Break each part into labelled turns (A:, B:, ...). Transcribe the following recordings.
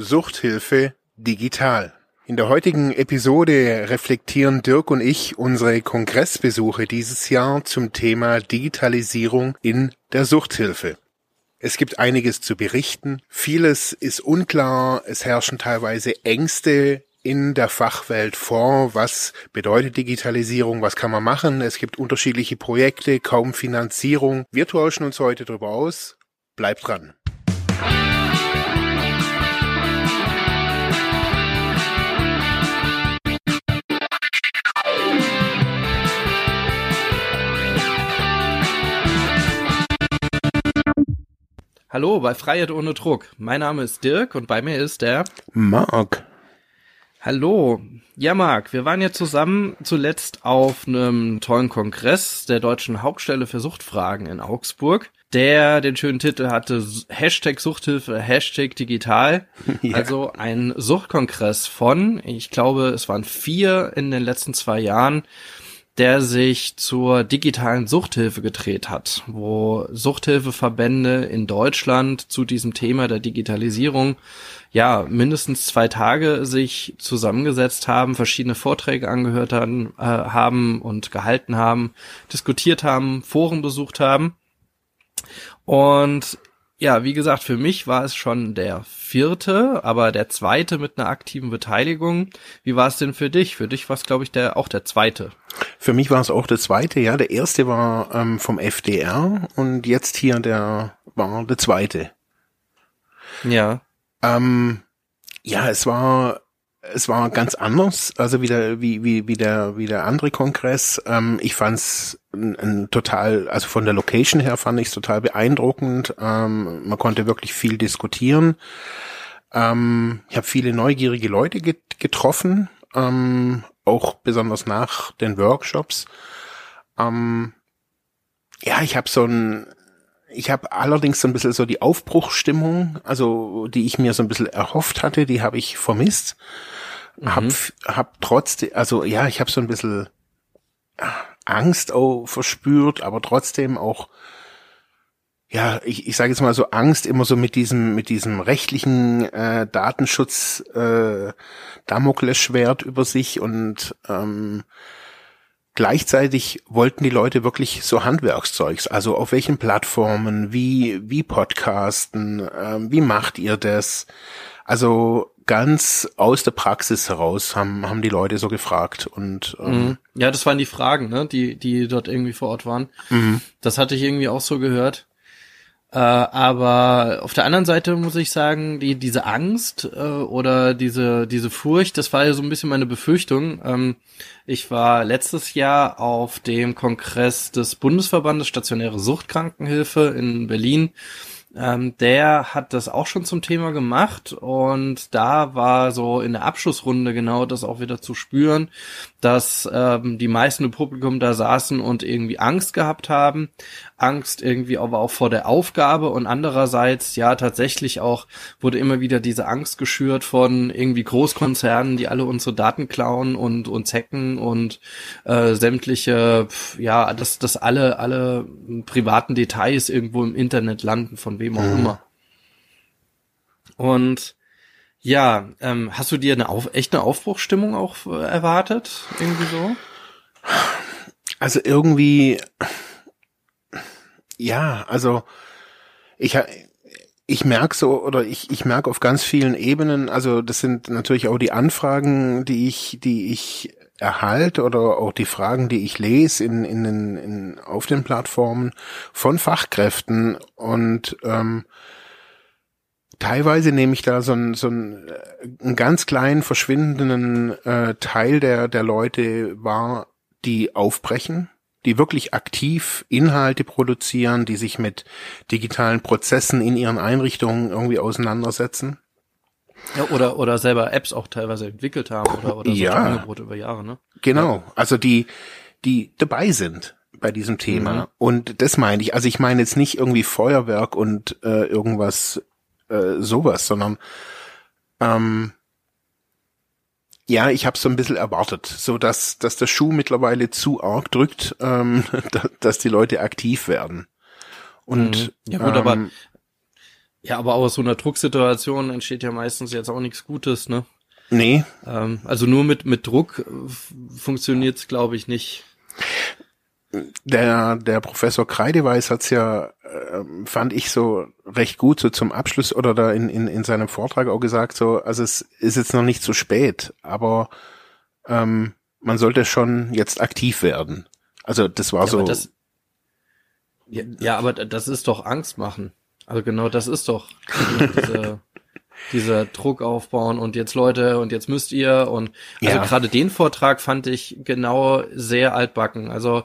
A: Suchthilfe digital. In der heutigen Episode reflektieren Dirk und ich unsere Kongressbesuche dieses Jahr zum Thema Digitalisierung in der Suchthilfe. Es gibt einiges zu berichten, vieles ist unklar, es herrschen teilweise Ängste in der Fachwelt vor, was bedeutet Digitalisierung, was kann man machen, es gibt unterschiedliche Projekte, kaum Finanzierung. Wir tauschen uns heute darüber aus. Bleibt dran.
B: Hallo bei Freiheit ohne Druck. Mein Name ist Dirk und bei mir ist der
A: Marc.
B: Hallo. Ja, Marc, wir waren ja zusammen zuletzt auf einem tollen Kongress der Deutschen Hauptstelle für Suchtfragen in Augsburg, der den schönen Titel hatte Hashtag Suchthilfe, Hashtag Digital. Ja. Also ein Suchtkongress von, ich glaube, es waren vier in den letzten zwei Jahren der sich zur digitalen Suchthilfe gedreht hat, wo Suchthilfeverbände in Deutschland zu diesem Thema der Digitalisierung ja mindestens zwei Tage sich zusammengesetzt haben, verschiedene Vorträge angehört haben, äh, haben und gehalten haben, diskutiert haben, Foren besucht haben. Und ja, wie gesagt, für mich war es schon der vierte, aber der zweite mit einer aktiven Beteiligung. Wie war es denn für dich? Für dich war es, glaube ich, der auch der zweite.
A: Für mich war es auch der zweite, ja. Der erste war ähm, vom FDR und jetzt hier der war der zweite.
B: Ja.
A: Ähm, ja, es war es war ganz anders, also wie der, wie, wie, wie der, wie der andere Kongress. Ähm, ich fand's ein, ein total, also von der Location her fand ich es total beeindruckend. Ähm, man konnte wirklich viel diskutieren. Ähm, ich habe viele neugierige Leute get getroffen, ähm, auch besonders nach den Workshops. Ähm, ja, ich habe so ein, ich habe allerdings so ein bisschen so die Aufbruchstimmung, also die ich mir so ein bisschen erhofft hatte, die habe ich vermisst. Mhm. Hab, hab trotzdem, also ja, ich habe so ein bisschen Angst auch verspürt, aber trotzdem auch ja, ich, ich sage jetzt mal so Angst immer so mit diesem mit diesem rechtlichen äh, Datenschutz äh, Damoklesschwert über sich und ähm, Gleichzeitig wollten die Leute wirklich so Handwerkszeugs, also auf welchen Plattformen, wie, wie Podcasten, äh, wie macht ihr das? Also ganz aus der Praxis heraus haben, haben die Leute so gefragt und
B: ähm, mhm. ja, das waren die Fragen, ne, die, die dort irgendwie vor Ort waren. Mhm. Das hatte ich irgendwie auch so gehört. Äh, aber auf der anderen Seite muss ich sagen, die, diese Angst äh, oder diese, diese Furcht, das war ja so ein bisschen meine Befürchtung. Ähm, ich war letztes Jahr auf dem Kongress des Bundesverbandes Stationäre Suchtkrankenhilfe in Berlin ähm, der hat das auch schon zum Thema gemacht und da war so in der Abschlussrunde genau das auch wieder zu spüren, dass ähm, die meisten im Publikum da saßen und irgendwie Angst gehabt haben. Angst irgendwie aber auch vor der Aufgabe und andererseits ja tatsächlich auch wurde immer wieder diese Angst geschürt von irgendwie Großkonzernen, die alle unsere Daten klauen und uns hacken und äh, sämtliche ja, dass dass alle alle privaten Details irgendwo im Internet landen von wem auch mhm. immer. Und ja, ähm, hast du dir eine auf, echt eine Aufbruchstimmung auch äh, erwartet? Irgendwie so?
A: Also irgendwie, ja, also ich ich merke so oder ich ich merke auf ganz vielen Ebenen, also das sind natürlich auch die Anfragen, die ich die ich erhalte oder auch die Fragen, die ich lese in, in, in, in auf den Plattformen von Fachkräften und ähm, teilweise nehme ich da so einen, so einen, äh, einen ganz kleinen verschwindenden äh, Teil der der Leute wahr, die aufbrechen, die wirklich aktiv Inhalte produzieren, die sich mit digitalen Prozessen in ihren Einrichtungen irgendwie auseinandersetzen.
B: Ja, oder, oder selber Apps auch teilweise entwickelt haben oder, oder
A: ja,
B: Angebote über Jahre, ne?
A: Genau. Also die, die dabei sind bei diesem Thema. Mhm. Und das meine ich. Also ich meine jetzt nicht irgendwie Feuerwerk und äh, irgendwas äh, sowas, sondern ähm, ja, ich habe so ein bisschen erwartet, so dass, dass der Schuh mittlerweile zu arg drückt, ähm, dass die Leute aktiv werden.
B: Und mhm. ja gut, ähm, aber Ja, aber aus so einer Drucksituation entsteht ja meistens jetzt auch nichts Gutes, ne?
A: Nee.
B: Ähm, also nur mit, mit Druck funktioniert's, glaube ich, nicht.
A: Der, der Professor Kreideweiß hat's ja, äh, fand ich so recht gut, so zum Abschluss oder da in, in, in seinem Vortrag auch gesagt, so, also es ist jetzt noch nicht zu spät, aber ähm, man sollte schon jetzt aktiv werden. Also das war
B: Ja,
A: so.
B: aber das, ja, ja, aber das ist doch Angst machen. Also genau, das ist doch diese, dieser Druck aufbauen und jetzt Leute und jetzt müsst ihr und also
A: Ja.
B: gerade den Vortrag fand ich genau sehr altbacken. Also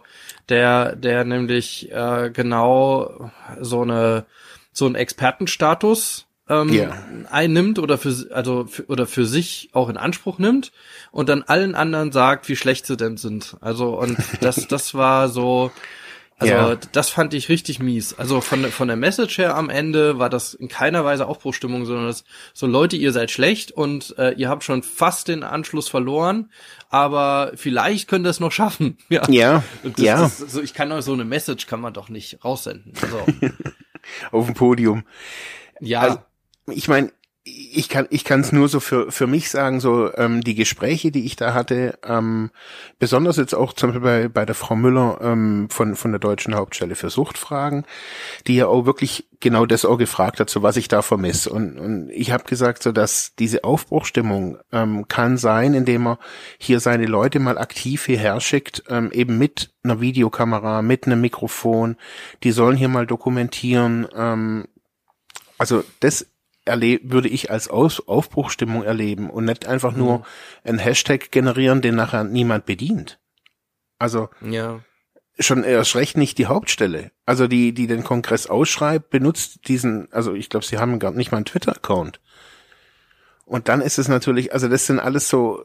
B: der, der nämlich äh, genau so eine so einen Expertenstatus ähm,
A: Ja.
B: einnimmt oder für also für, oder für sich auch in Anspruch nimmt und dann allen anderen sagt, wie schlecht sie denn sind. Also und das das war so also
A: Ja.
B: das fand ich richtig mies. Also von, der- von der Message her am Ende war das in keiner Weise Aufbruchstimmung, sondern das so Leute, ihr seid schlecht und äh, ihr habt schon fast den Anschluss verloren, aber vielleicht könnt ihr es noch schaffen. Ja.
A: ja,
B: das,
A: ja,
B: Das, so, ich kann doch so eine Message kann man doch nicht raussenden. Also,
A: auf dem Podium.
B: ja,
A: Also, ich meine, ich kann ich kann es nur so für für mich sagen, so ähm, die Gespräche, die ich da hatte, ähm, besonders jetzt auch zum Beispiel bei, bei der Frau Müller ähm, von von der deutschen Hauptstelle für Suchtfragen, die ja auch wirklich genau das auch gefragt hat, so was ich da vermisse. Und und ich habe gesagt, so dass diese Aufbruchstimmung ähm, kann sein, indem er hier seine Leute mal aktiv hierher schickt, ähm, eben mit einer Videokamera, mit einem Mikrofon. Die sollen hier mal dokumentieren. Ähm, also das erleb würde ich als Aus Aufbruchstimmung erleben und nicht einfach nur einen Hashtag generieren, den nachher niemand bedient. Also
B: ja.
A: schon erst recht nicht die Hauptstelle. Also die, die den Kongress ausschreibt, benutzt diesen, also ich glaube, sie haben gar nicht mal einen Twitter-Account. Und dann ist es natürlich, also das sind alles so,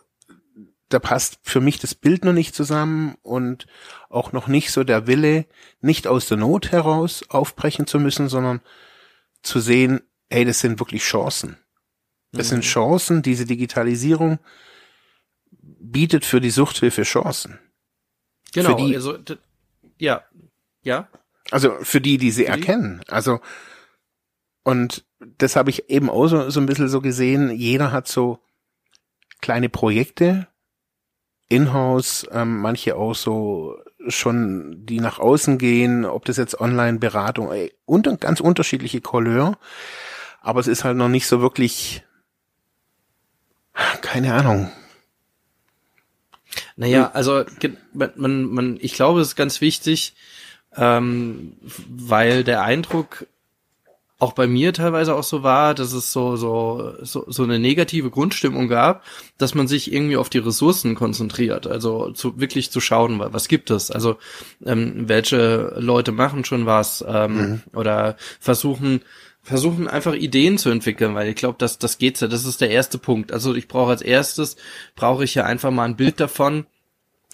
A: da passt für mich das Bild noch nicht zusammen und auch noch nicht so der Wille, nicht aus der Not heraus aufbrechen zu müssen, sondern zu sehen, hey, das sind wirklich Chancen. Das sind Chancen, diese Digitalisierung bietet für die Suchthilfe Chancen.
B: Genau,
A: die-
B: also ja. Ja.
A: Also für die, die sie
B: die?
A: erkennen. Also und das habe ich eben auch so, so ein bisschen so gesehen. Jeder hat so kleine Projekte, in-house, ähm, manche auch so schon, die nach außen gehen, ob das jetzt Online-Beratung, ey, unter, ganz unterschiedliche Couleur. Aber es ist halt noch nicht so wirklich, keine Ahnung.
B: Naja, also ge- man, man, ich glaube, es ist ganz wichtig, ähm, weil der Eindruck auch bei mir teilweise auch so war, dass es so, so, so, so eine negative Grundstimmung gab, dass man sich irgendwie auf die Ressourcen konzentriert. Also zu, wirklich zu schauen, wa- was gibt es? Also ähm, welche Leute machen schon was ähm, oder versuchen, versuchen einfach Ideen zu entwickeln, weil ich glaube, dass das geht's ja. Das ist der erste Punkt. Also ich brauche als erstes brauche ich ja einfach mal ein Bild davon,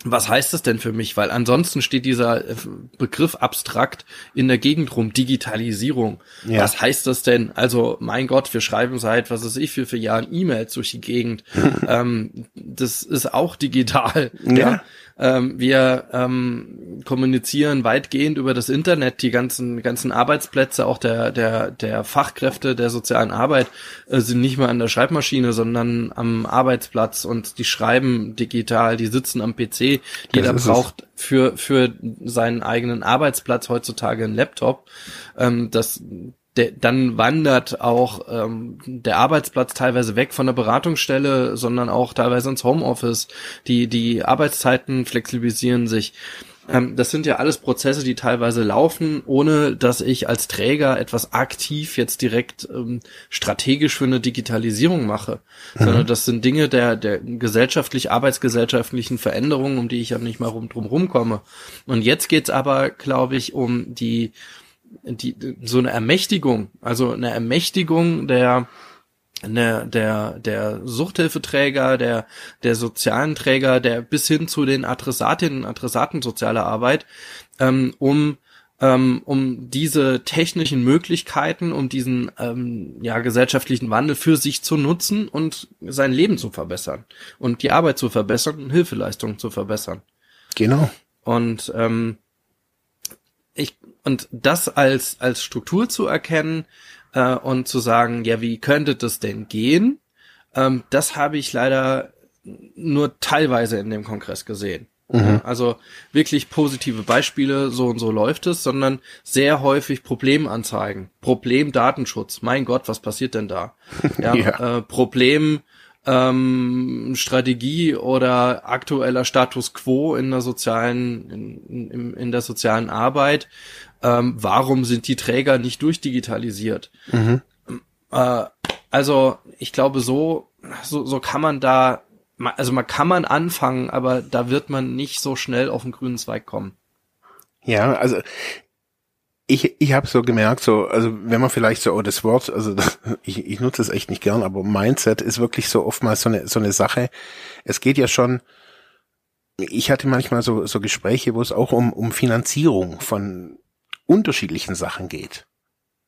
B: was heißt das denn für mich? Weil ansonsten steht dieser äh, Begriff abstrakt in der Gegend rum, Digitalisierung.
A: Ja.
B: Was heißt das denn? Also, mein Gott, wir schreiben seit, was weiß ich, wie viele Jahren E-Mails durch die Gegend. ähm, das ist auch digital.
A: Ja.
B: Ähm, wir ähm, kommunizieren weitgehend über das Internet, die ganzen ganzen Arbeitsplätze, auch der der der Fachkräfte der sozialen Arbeit äh, sind nicht mehr an der Schreibmaschine, sondern am Arbeitsplatz und die schreiben digital, die sitzen am PC. Jeder
A: ist es.
B: braucht für für seinen eigenen Arbeitsplatz heutzutage einen Laptop. Ähm, das der, dann wandert auch ähm, der Arbeitsplatz teilweise weg von der Beratungsstelle, sondern auch teilweise ins Homeoffice. Die, die Arbeitszeiten flexibilisieren sich. Ähm, das sind ja alles Prozesse, die teilweise laufen, ohne dass ich als Träger etwas aktiv jetzt direkt ähm, strategisch für eine Digitalisierung mache, sondern das sind Dinge der, der gesellschaftlich, arbeitsgesellschaftlichen Veränderungen, um die ich ja nicht mal rum, drum rumkomme. Und jetzt geht's aber, glaube ich, um die die, so eine Ermächtigung, also eine Ermächtigung der, der, der, der Suchthilfeträger, der, der sozialen Träger, der bis hin zu den Adressatinnen und Adressaten sozialer Arbeit, ähm, um ähm, um diese technischen Möglichkeiten, um diesen ähm, ja, gesellschaftlichen Wandel für sich zu nutzen und sein Leben zu verbessern und die Arbeit zu verbessern und Hilfeleistungen zu verbessern.
A: Genau.
B: Und ähm, und das als als Struktur zu erkennen, äh, und zu sagen, ja, wie könnte das denn gehen? Ähm, das habe ich leider nur teilweise in dem Kongress gesehen. Mhm. Also wirklich positive Beispiele, so und so läuft es, sondern sehr häufig Problemanzeigen, Problem Datenschutz. Mein Gott, was passiert denn da? Ja, ja. Äh, Problem ähm, Strategie oder aktueller Status quo in der sozialen in, in, in der sozialen Arbeit. Ähm, warum sind die Träger nicht durchdigitalisiert? Mhm. Äh, also ich glaube, so, so so kann man da also man kann man anfangen, aber da wird man nicht so schnell auf den grünen Zweig kommen.
A: Ja, also ich, ich habe so gemerkt, so, also wenn man vielleicht so, oh, das Wort, also ich, ich nutze es echt nicht gern, aber Mindset ist wirklich so oftmals so eine, so eine Sache. Es geht ja schon, ich hatte manchmal so, so Gespräche, wo es auch um, um Finanzierung von unterschiedlichen Sachen geht.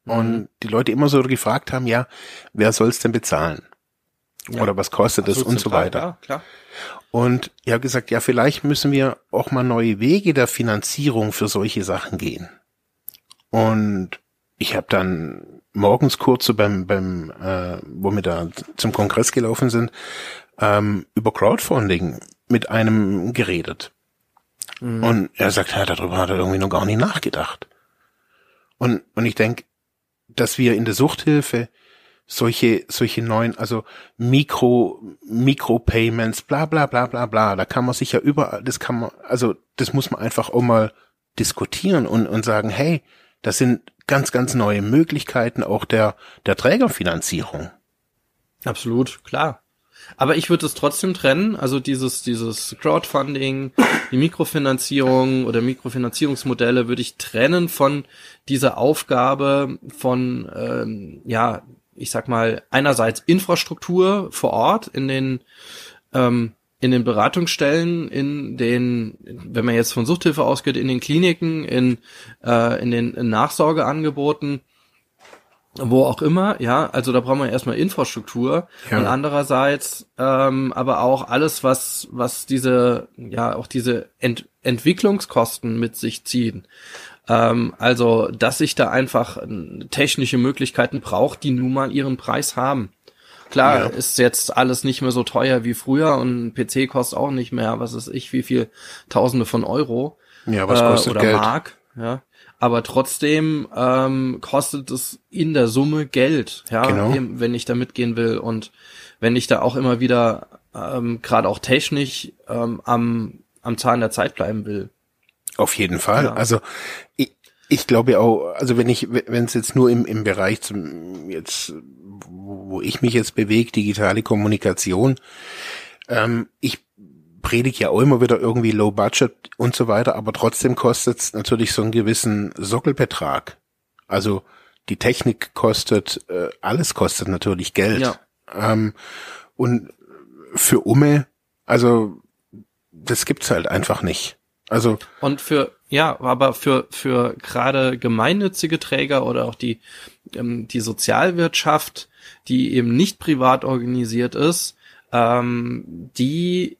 A: Und mhm. die Leute immer so gefragt haben, ja, wer soll es denn bezahlen? Ja. Oder was kostet es und so weiter. Ja, klar. Und ich habe gesagt, ja, vielleicht müssen wir auch mal neue Wege der Finanzierung für solche Sachen gehen. Und ich habe dann morgens kurz so beim, beim äh, wo wir da zum Kongress gelaufen sind, ähm, über Crowdfunding mit einem geredet. Mhm. Und er sagt, ja, darüber hat er irgendwie noch gar nicht nachgedacht. Und, und ich denke, dass wir in der Suchthilfe solche, solche neuen, also Mikro, Mikropayments, bla, bla, bla, bla, bla. Da kann man sich ja überall, das kann man, also, das muss man einfach auch mal diskutieren und, und sagen, hey, das sind ganz, ganz neue Möglichkeiten auch der, der Trägerfinanzierung.
B: Absolut, klar. Aber ich würde es trotzdem trennen, also dieses, dieses Crowdfunding, die Mikrofinanzierung oder Mikrofinanzierungsmodelle würde ich trennen von dieser Aufgabe von, ähm, ja, ich sag mal, einerseits Infrastruktur vor Ort in den ähm, in den Beratungsstellen, in den, wenn man jetzt von Suchthilfe ausgeht, in den Kliniken, in, äh, in den Nachsorgeangeboten, wo auch immer, ja, also da brauchen wir erstmal Infrastruktur ja. und andererseits ähm, aber auch alles, was was diese ja auch diese Ent Entwicklungskosten mit sich ziehen. Ähm, also, dass sich da einfach äh, technische Möglichkeiten braucht, die nun mal ihren Preis haben. Klar, ja. ist jetzt alles nicht mehr so teuer wie früher und ein PC kostet auch nicht mehr, was ist ich, wie viel Tausende von Euro.
A: Ja, was kostet
B: äh, oder
A: Geld?
B: Mark, ja. Aber trotzdem ähm, kostet es in der Summe Geld, ja, genau. wenn ich da mitgehen will und wenn ich da auch immer wieder ähm, gerade auch technisch ähm, am am Zahn der Zeit bleiben will.
A: Auf jeden Fall. Ja. Also ich, ich glaube auch, also wenn ich, wenn es jetzt nur im, im Bereich zum jetzt, wo ich mich jetzt bewege, digitale Kommunikation, ähm, ich predige ja auch immer wieder irgendwie Low Budget und so weiter, aber trotzdem kostet es natürlich so einen gewissen Sockelbetrag. Also die Technik kostet, äh, alles kostet natürlich Geld. Ja. Ähm, und für Umme, also das gibt's halt einfach nicht. Also
B: und für ja, aber für für gerade gemeinnützige Träger oder auch die ähm, die Sozialwirtschaft, die eben nicht privat organisiert ist, ähm, die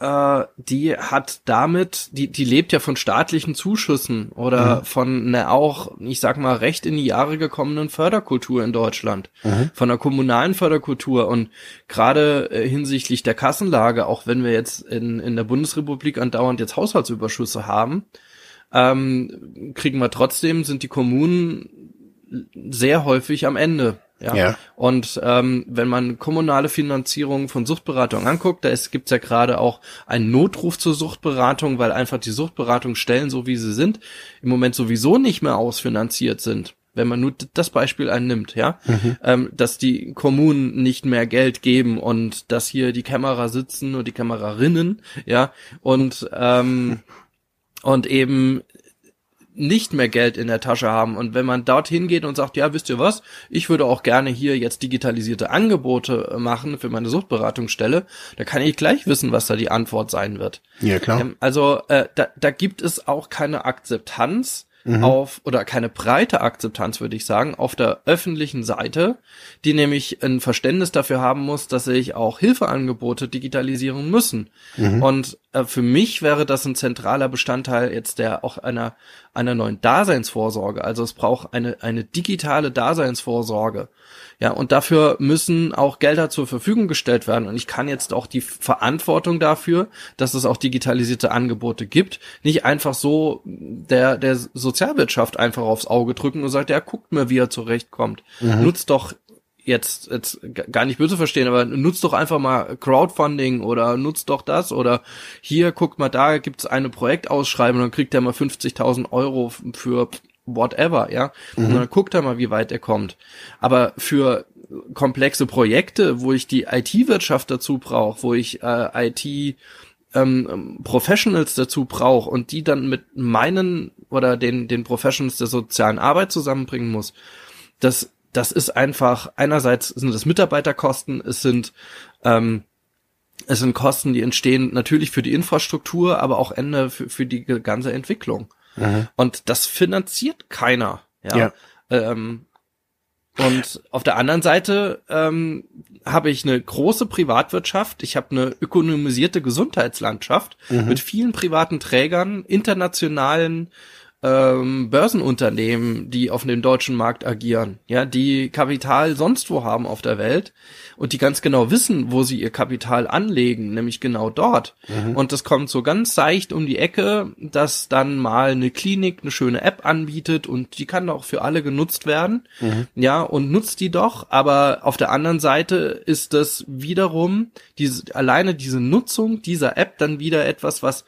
B: äh, die hat damit, die, die lebt ja von staatlichen Zuschüssen oder mhm. von einer auch, ich sag mal, recht in die Jahre gekommenen Förderkultur in Deutschland, mhm. von der kommunalen Förderkultur und gerade äh, hinsichtlich der Kassenlage, auch wenn wir jetzt in, in der Bundesrepublik andauernd jetzt Haushaltsüberschüsse haben, ähm, kriegen wir trotzdem, sind die Kommunen sehr häufig am Ende ja. ja. Und ähm, wenn man kommunale Finanzierung von Suchtberatung anguckt, da gibt es ja gerade auch einen Notruf zur Suchtberatung, weil einfach die Suchtberatungsstellen, so wie sie sind, im Moment sowieso nicht mehr ausfinanziert sind. Wenn man nur das Beispiel einnimmt, ja, mhm. ähm, dass die Kommunen nicht mehr Geld geben und dass hier die Kamera sitzen und die Kamerarinnen, ja, und ähm, und eben nicht mehr Geld in der Tasche haben. Und wenn man dorthin geht und sagt, ja, wisst ihr was, ich würde auch gerne hier jetzt digitalisierte Angebote äh, machen für meine Suchtberatungsstelle, da kann ich gleich wissen, was da die Antwort sein wird.
A: Ja, klar. Ähm,
B: also äh, da, da gibt es auch keine Akzeptanz mhm. auf oder keine breite Akzeptanz, würde ich sagen, auf der öffentlichen Seite, die nämlich ein Verständnis dafür haben muss, dass sich auch Hilfeangebote digitalisieren müssen. Mhm. Und äh, für mich wäre das ein zentraler Bestandteil jetzt der auch einer einer neuen Daseinsvorsorge. Also es braucht eine eine digitale Daseinsvorsorge. Ja, und dafür müssen auch Gelder zur Verfügung gestellt werden. Und ich kann jetzt auch die Verantwortung dafür, dass es auch digitalisierte Angebote gibt, nicht einfach so der, der Sozialwirtschaft einfach aufs Auge drücken und sagt, ja, guckt mir, wie er zurechtkommt. Mhm. Nutzt doch jetzt, jetzt gar nicht böse verstehen, aber nutzt doch einfach mal Crowdfunding oder nutzt doch das oder hier, guckt mal, da gibt's eine Projektausschreibung, dann kriegt er mal 50.000 Euro für whatever, ja. Mhm. Und dann guckt er mal, wie weit er kommt. Aber für komplexe Projekte, wo ich die IT-Wirtschaft dazu brauche, wo ich äh, IT ähm, Professionals dazu brauche und die dann mit meinen oder den den Professionals der sozialen Arbeit zusammenbringen muss, das das ist einfach einerseits sind es Mitarbeiterkosten, es sind ähm, es sind Kosten, die entstehen natürlich für die Infrastruktur, aber auch Ende für, für die ganze Entwicklung. Mhm. Und das finanziert keiner. Ja. ja. Ähm, und auf der anderen Seite ähm, habe ich eine große Privatwirtschaft, ich habe eine ökonomisierte Gesundheitslandschaft mhm. mit vielen privaten Trägern, internationalen ähm, Börsenunternehmen, die auf dem deutschen Markt agieren, ja, die Kapital sonst wo haben auf der Welt und die ganz genau wissen, wo sie ihr Kapital anlegen, nämlich genau dort. Mhm. Und das kommt so ganz seicht um die Ecke, dass dann mal eine Klinik eine schöne App anbietet und die kann auch für alle genutzt werden, mhm. ja, und nutzt die doch. Aber auf der anderen Seite ist das wiederum diese alleine diese Nutzung dieser App dann wieder etwas, was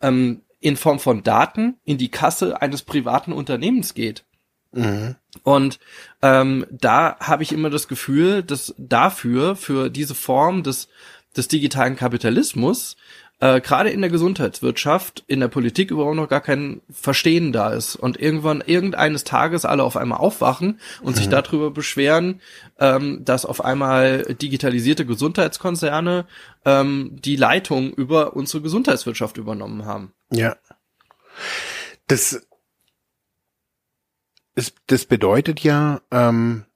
B: ähm, in Form von Daten in die Kasse eines privaten Unternehmens geht. Mhm. Und ähm, da habe ich immer das Gefühl, dass dafür, für diese Form des, des digitalen Kapitalismus, äh, gerade in der Gesundheitswirtschaft, in der Politik überhaupt noch gar kein Verstehen da ist und irgendwann irgendeines Tages alle auf einmal aufwachen und mhm. sich darüber beschweren, ähm, dass auf einmal digitalisierte Gesundheitskonzerne ähm, die Leitung über unsere Gesundheitswirtschaft übernommen haben.
A: Ja. Das, das, das bedeutet ja, ähm,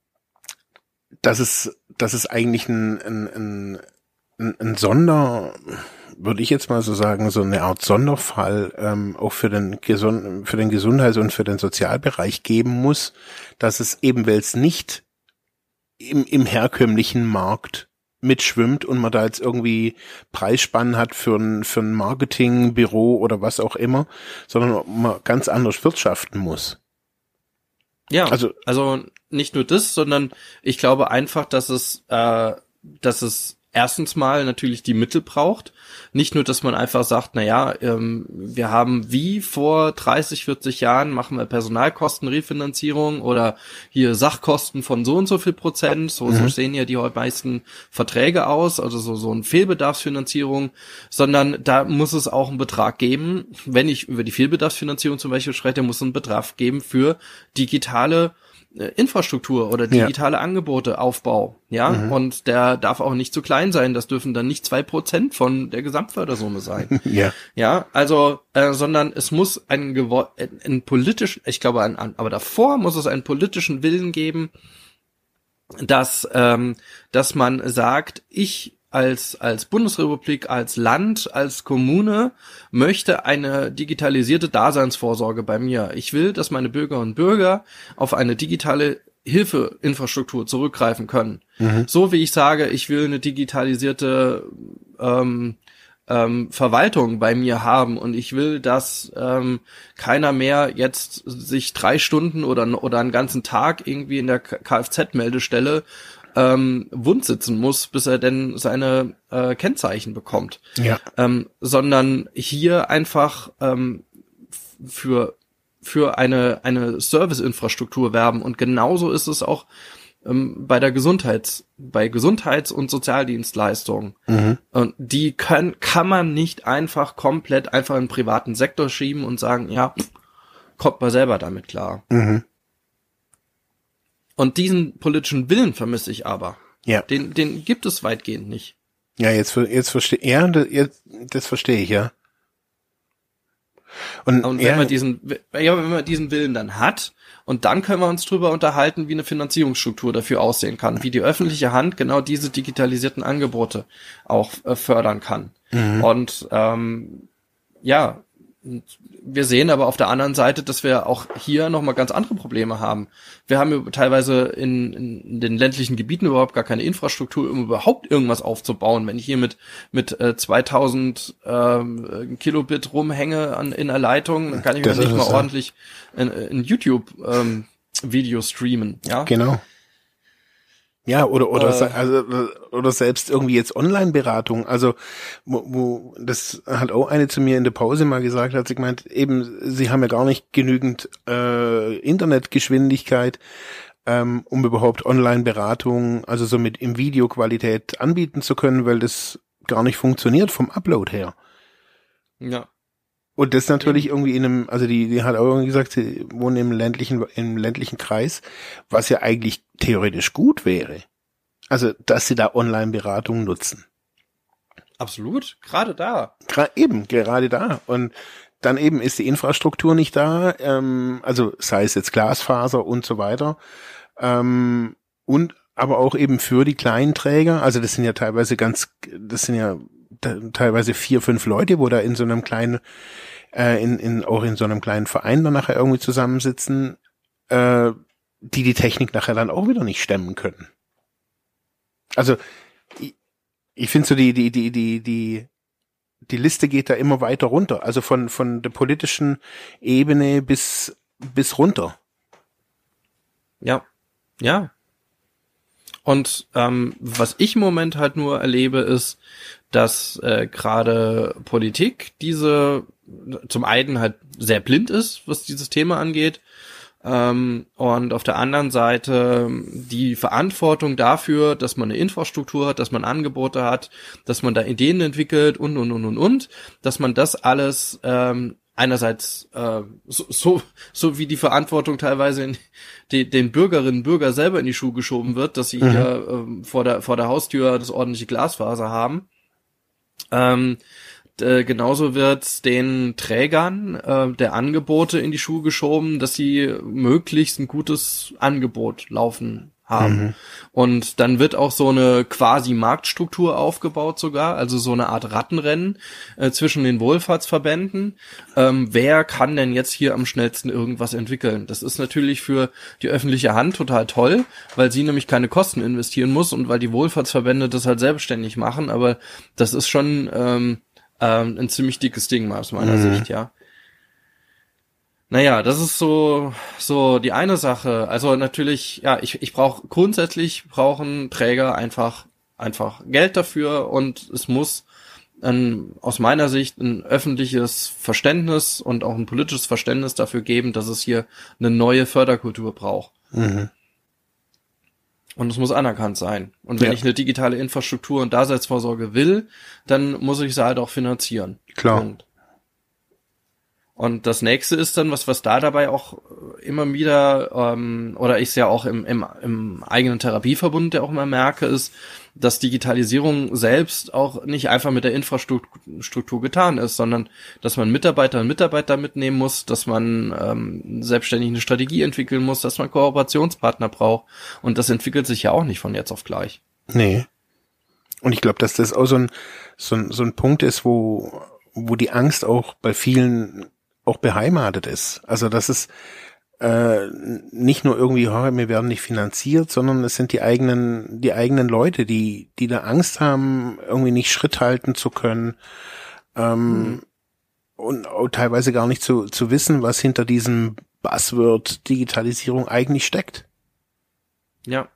A: dass es, dass es eigentlich ein, ein, ein, ein Sonder, würde ich jetzt mal so sagen, so eine Art Sonderfall ähm, auch für den, Gesund für den Gesundheits- und für den Sozialbereich geben muss, dass es eben, weil es nicht im, im herkömmlichen Markt mitschwimmt und man da jetzt irgendwie Preisspannen hat für ein, für ein Marketingbüro oder was auch immer, sondern man ganz anders wirtschaften muss.
B: Ja, also, also nicht nur das, sondern ich glaube einfach, dass es, äh, dass es erstens mal natürlich die Mittel braucht. Nicht nur, dass man einfach sagt, na ja, ähm, wir haben wie vor 30, 40 Jahren machen wir Personalkostenrefinanzierung oder hier Sachkosten von so und so viel Prozent. So, mhm. so sehen ja die meisten Verträge aus, also so, so ein Fehlbedarfsfinanzierung, sondern da muss es auch einen Betrag geben. Wenn ich über die Fehlbedarfsfinanzierung zum Beispiel spreche, muss es einen Betrag geben für digitale Infrastruktur oder digitale ja. Angebote Aufbau, ja, mhm. und der darf auch nicht zu klein sein. Das dürfen dann nicht zwei Prozent von der Gesamtfördersumme sein.
A: ja,
B: ja, also, äh, sondern es muss ein, ein, ein politisch, ich glaube, ein, aber davor muss es einen politischen Willen geben, dass ähm, dass man sagt, ich als, als Bundesrepublik, als Land, als Kommune möchte eine digitalisierte Daseinsvorsorge bei mir. Ich will, dass meine Bürgerinnen und Bürger auf eine digitale Hilfeinfrastruktur zurückgreifen können. Mhm. So wie ich sage, ich will eine digitalisierte ähm, ähm, Verwaltung bei mir haben und ich will, dass ähm, keiner mehr jetzt sich drei Stunden oder oder einen ganzen Tag irgendwie in der Kfz-Meldestelle ähm, wund sitzen muss, bis er denn seine äh, Kennzeichen bekommt.
A: Ja.
B: Ähm, sondern hier einfach ähm, für für eine eine Serviceinfrastruktur werben und genauso ist es auch ähm, bei der Gesundheits bei Gesundheits- und Sozialdienstleistungen. Mhm. Und die können kann man nicht einfach komplett einfach in den privaten Sektor schieben und sagen, ja, kommt mal selber damit klar. Mhm. Und diesen politischen Willen vermisse ich aber.
A: Ja.
B: Den, den gibt es weitgehend nicht.
A: Ja, jetzt, jetzt verstehe, ja, das, jetzt, das verstehe ich, ja.
B: Und, und wenn ja, man diesen, ja, wenn man diesen Willen dann hat, und dann können wir uns drüber unterhalten, wie eine Finanzierungsstruktur dafür aussehen kann, wie die öffentliche Hand genau diese digitalisierten Angebote auch äh, fördern kann. Mhm. Und ähm, ja, wir sehen aber auf der anderen Seite, dass wir auch hier nochmal ganz andere Probleme haben. Wir haben teilweise in, in, den ländlichen Gebieten überhaupt gar keine Infrastruktur, um überhaupt irgendwas aufzubauen. Wenn ich hier mit, mit äh, 2000 ähm, Kilobit rumhänge an, in der Leitung, dann kann ich mir nicht mal ordentlich in, in YouTube ähm, Video streamen. Ja,
A: genau. Ja, oder oder äh, also, oder selbst irgendwie jetzt Online-Beratung. Also wo, wo das hat auch eine zu mir in der Pause mal gesagt, hat sie gemeint, eben sie haben ja gar nicht genügend äh, Internetgeschwindigkeit, ähm, um überhaupt Online-Beratung, also so mit im Videoqualität anbieten zu können, weil das gar nicht funktioniert vom Upload her.
B: Ja.
A: Und das natürlich irgendwie in einem, also die, die hat auch irgendwie gesagt, sie wohnen im ländlichen, im ländlichen Kreis, was ja eigentlich theoretisch gut wäre. Also, dass sie da Online-Beratung nutzen.
B: Absolut, gerade da.
A: Gra eben, gerade da. Und dann eben ist die Infrastruktur nicht da, ähm, also sei es jetzt Glasfaser und so weiter. Ähm, und aber auch eben für die kleinen Träger, also das sind ja teilweise ganz, das sind ja teilweise vier, fünf Leute, wo da in so einem kleinen, äh, in, in, auch in so einem kleinen Verein dann nachher irgendwie zusammensitzen, äh, die die Technik nachher dann auch wieder nicht stemmen können. Also, ich, ich finde so die, die, die, die, die, die Liste geht da immer weiter runter. Also von, von der politischen Ebene bis, bis runter.
B: Ja. Ja. Und ähm, was ich im Moment halt nur erlebe, ist, dass äh, gerade Politik diese zum einen halt sehr blind ist, was dieses Thema angeht, ähm, und auf der anderen Seite die Verantwortung dafür, dass man eine Infrastruktur hat, dass man Angebote hat, dass man da Ideen entwickelt und und und und und, dass man das alles ähm, einerseits äh, so, so, so wie die Verantwortung teilweise in die, den Bürgerinnen und Bürger selber in die Schuhe geschoben wird, dass sie mhm. hier äh, vor der vor der Haustür das ordentliche Glasfaser haben. Ähm, äh, genauso wird den Trägern äh, der Angebote in die Schuhe geschoben, dass sie möglichst ein gutes Angebot laufen haben. Mhm. Und dann wird auch so eine quasi Marktstruktur aufgebaut sogar, also so eine Art Rattenrennen äh, zwischen den Wohlfahrtsverbänden. Ähm, wer kann denn jetzt hier am schnellsten irgendwas entwickeln? Das ist natürlich für die öffentliche Hand total toll, weil sie nämlich keine Kosten investieren muss und weil die Wohlfahrtsverbände das halt selbstständig machen, aber das ist schon ähm, ähm, ein ziemlich dickes Ding aus meiner mhm. Sicht, ja. Naja, das ist so so die eine Sache. Also natürlich, ja, ich, ich brauche grundsätzlich brauchen Träger einfach einfach Geld dafür und es muss ein, aus meiner Sicht ein öffentliches Verständnis und auch ein politisches Verständnis dafür geben, dass es hier eine neue Förderkultur braucht. Mhm. Und es muss anerkannt sein. Und wenn ja. ich eine digitale Infrastruktur und Daseinsvorsorge will, dann muss ich sie halt auch finanzieren.
A: Klar. Und,
B: und das nächste ist dann, was, was da dabei auch immer wieder, ähm, oder ich es ja auch im, im, im eigenen Therapieverbund, der auch immer merke, ist, dass Digitalisierung selbst auch nicht einfach mit der Infrastruktur getan ist, sondern dass man Mitarbeiter und Mitarbeiter mitnehmen muss, dass man ähm, selbstständig eine Strategie entwickeln muss, dass man Kooperationspartner braucht. Und das entwickelt sich ja auch nicht von jetzt auf gleich.
A: Nee. Und ich glaube, dass das auch so ein, so ein, so ein Punkt ist, wo, wo die Angst auch bei vielen auch beheimatet ist. Also das ist äh, nicht nur irgendwie, oh, wir werden nicht finanziert, sondern es sind die eigenen, die eigenen Leute, die, die da Angst haben, irgendwie nicht Schritt halten zu können. Ähm, mhm. Und auch teilweise gar nicht zu, zu wissen, was hinter diesem Buzzword Digitalisierung eigentlich steckt.
B: Ja.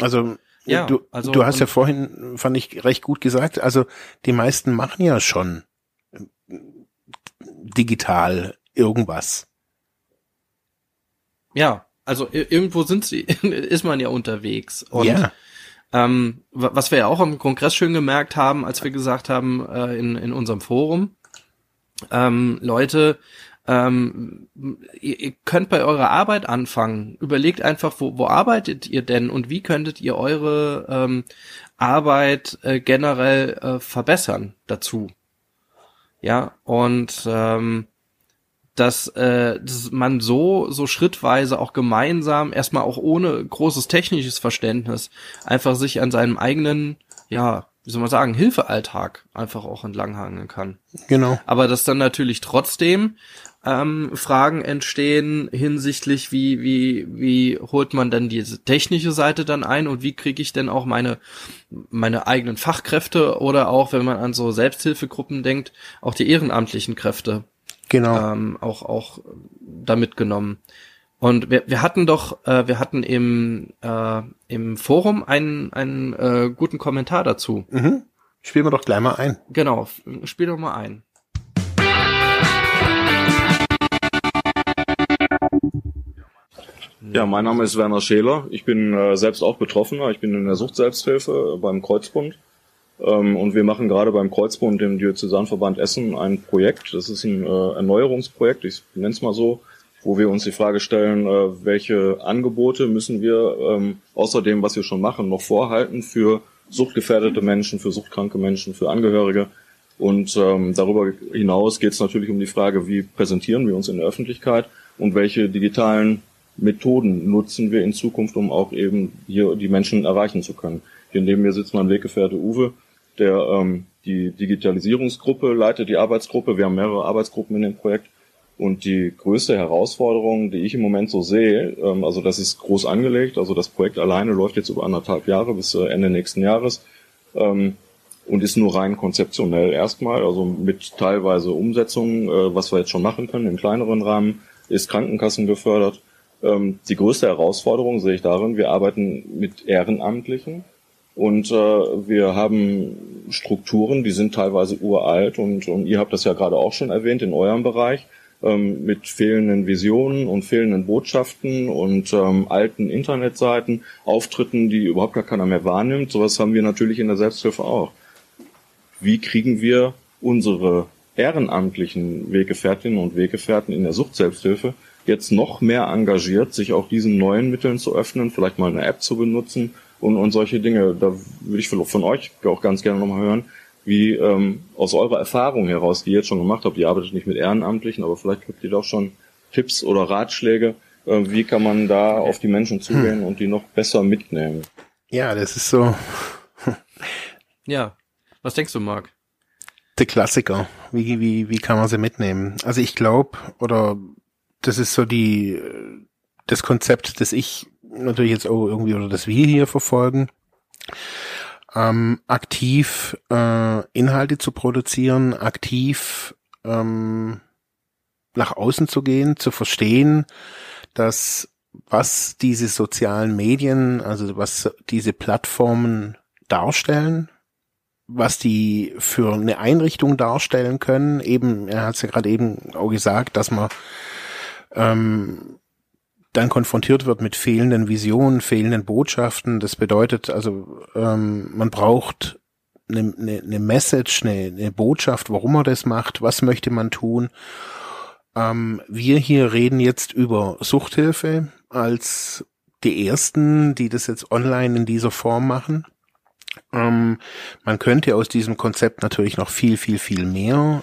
A: Also, ja, du, also, du hast ja vorhin, fand ich, recht gut gesagt, also die meisten machen ja schon digital irgendwas.
B: Ja, also irgendwo sind sie, ist man ja unterwegs. Und ja. ähm, was wir ja auch am Kongress schön gemerkt haben, als wir gesagt haben äh, in, in unserem Forum, ähm, Leute, ähm, ihr, ihr könnt bei eurer Arbeit anfangen. Überlegt einfach, wo, wo arbeitet ihr denn und wie könntet ihr eure ähm, Arbeit äh, generell äh, verbessern dazu. Ja, und ähm, dass, äh, dass man so so schrittweise auch gemeinsam erstmal auch ohne großes technisches Verständnis einfach sich an seinem eigenen ja wie soll man sagen, Hilfealltag einfach auch entlanghangeln kann.
A: Genau.
B: Aber dass dann natürlich trotzdem ähm, Fragen entstehen hinsichtlich, wie, wie, wie holt man denn diese technische Seite dann ein und wie kriege ich denn auch meine, meine eigenen Fachkräfte oder auch, wenn man an so Selbsthilfegruppen denkt, auch die ehrenamtlichen Kräfte
A: Genau.
B: ähm, auch, auch damit genommen. Und wir, wir hatten doch, äh, wir hatten im, äh, im Forum einen, einen äh, guten Kommentar dazu.
A: Mhm. Spielen wir doch gleich mal ein.
B: Genau, spiel doch mal ein.
C: Ja, mein Name ist Werner Scheler. Ich bin äh, selbst auch Betroffener. Ich bin in der Suchtselbsthilfe äh, beim Kreuzbund. Ähm, und wir machen gerade beim Kreuzbund im Diözesanverband Essen ein Projekt. Das ist ein äh, Erneuerungsprojekt, ich nenne es mal so, wo wir uns die Frage stellen, äh, welche Angebote müssen wir ähm, außer dem, was wir schon machen, noch vorhalten für suchtgefährdete Menschen, für suchtkranke Menschen, für Angehörige. Und ähm, darüber hinaus geht es natürlich um die Frage, wie präsentieren wir uns in der Öffentlichkeit und welche digitalen Methoden nutzen wir in Zukunft, um auch eben hier die Menschen erreichen zu können. Hier neben mir sitzt mein Weggefährte Uwe, der ähm, die Digitalisierungsgruppe leitet, die Arbeitsgruppe. Wir haben mehrere Arbeitsgruppen in dem Projekt. Und die größte Herausforderung, die ich im Moment so sehe, ähm, also das ist groß angelegt, also das Projekt alleine läuft jetzt über anderthalb Jahre bis äh, Ende nächsten Jahres ähm, und ist nur rein konzeptionell erstmal, also mit teilweise Umsetzung, äh, was wir jetzt schon machen können im kleineren Rahmen, ist Krankenkassen gefördert. Ähm, die größte Herausforderung sehe ich darin, wir arbeiten mit Ehrenamtlichen und äh, wir haben Strukturen, die sind teilweise uralt und, und ihr habt das ja gerade auch schon erwähnt in eurem Bereich ähm, mit fehlenden Visionen und fehlenden Botschaften und ähm, alten Internetseiten, Auftritten, die überhaupt gar keiner mehr wahrnimmt. Sowas haben wir natürlich in der Selbsthilfe auch. Wie kriegen wir unsere ehrenamtlichen Weggefährtinnen und Weggefährten in der Suchtselbsthilfe jetzt noch mehr engagiert, sich auch diesen neuen Mitteln zu öffnen, vielleicht mal eine App zu benutzen und, und solche Dinge. Da würde ich von euch auch ganz gerne nochmal hören, wie ähm, aus eurer Erfahrung heraus, die ihr jetzt schon gemacht habt, ihr arbeitet nicht mit Ehrenamtlichen, aber vielleicht habt ihr doch schon Tipps oder Ratschläge, äh, wie kann man da auf die Menschen zugehen und die noch besser mitnehmen.
A: Ja, das ist so
B: Ja. Was denkst du, Marc?
A: der Klassiker. Wie, wie, wie kann man sie mitnehmen? Also ich glaube, oder das ist so die, das Konzept, das ich natürlich jetzt auch irgendwie oder das wir hier verfolgen, ähm, aktiv äh, Inhalte zu produzieren, aktiv ähm, nach außen zu gehen, zu verstehen, dass was diese sozialen Medien, also was diese Plattformen darstellen, was die für eine Einrichtung darstellen können. Eben, er hat es ja gerade eben auch gesagt, dass man ähm, dann konfrontiert wird mit fehlenden Visionen, fehlenden Botschaften. Das bedeutet also, ähm, man braucht eine, eine, eine Message, eine, eine Botschaft, warum man das macht, was möchte man tun. Ähm, wir hier reden jetzt über Suchthilfe als die ersten, die das jetzt online in dieser Form machen. Ähm, man könnte aus diesem Konzept natürlich noch viel, viel, viel mehr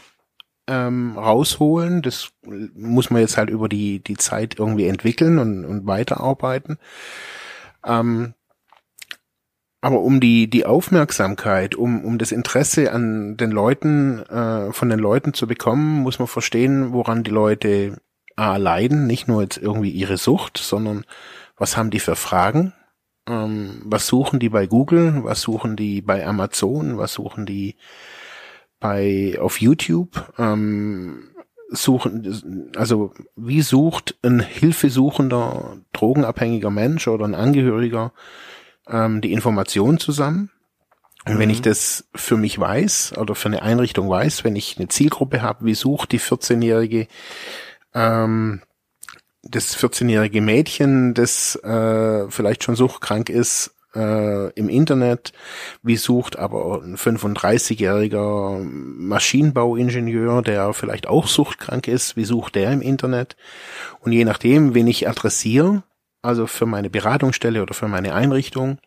A: ähm, rausholen. Das muss man jetzt halt über die, die Zeit irgendwie entwickeln und, und weiterarbeiten. Ähm, aber um die, die Aufmerksamkeit, um, um das Interesse an den Leuten, äh, von den Leuten zu bekommen, muss man verstehen, woran die Leute A, leiden, nicht nur jetzt irgendwie ihre Sucht, sondern was haben die für Fragen, ähm, was suchen die bei Google, was suchen die bei Amazon, was suchen die bei auf YouTube, ähm, suchen, also wie sucht ein hilfesuchender, drogenabhängiger Mensch oder ein Angehöriger ähm, die Informationen zusammen? Und wenn ich das für mich weiß oder für eine Einrichtung weiß, wenn ich eine Zielgruppe habe, wie sucht die 14-jährige ähm, das 14-jährige Mädchen, das äh, vielleicht schon suchtkrank ist, äh, im Internet, wie sucht aber ein 35-jähriger Maschinenbauingenieur, der vielleicht auch suchtkrank ist, wie sucht der im Internet? Und je nachdem, wen ich adressiere, also für meine Beratungsstelle oder für meine Einrichtung,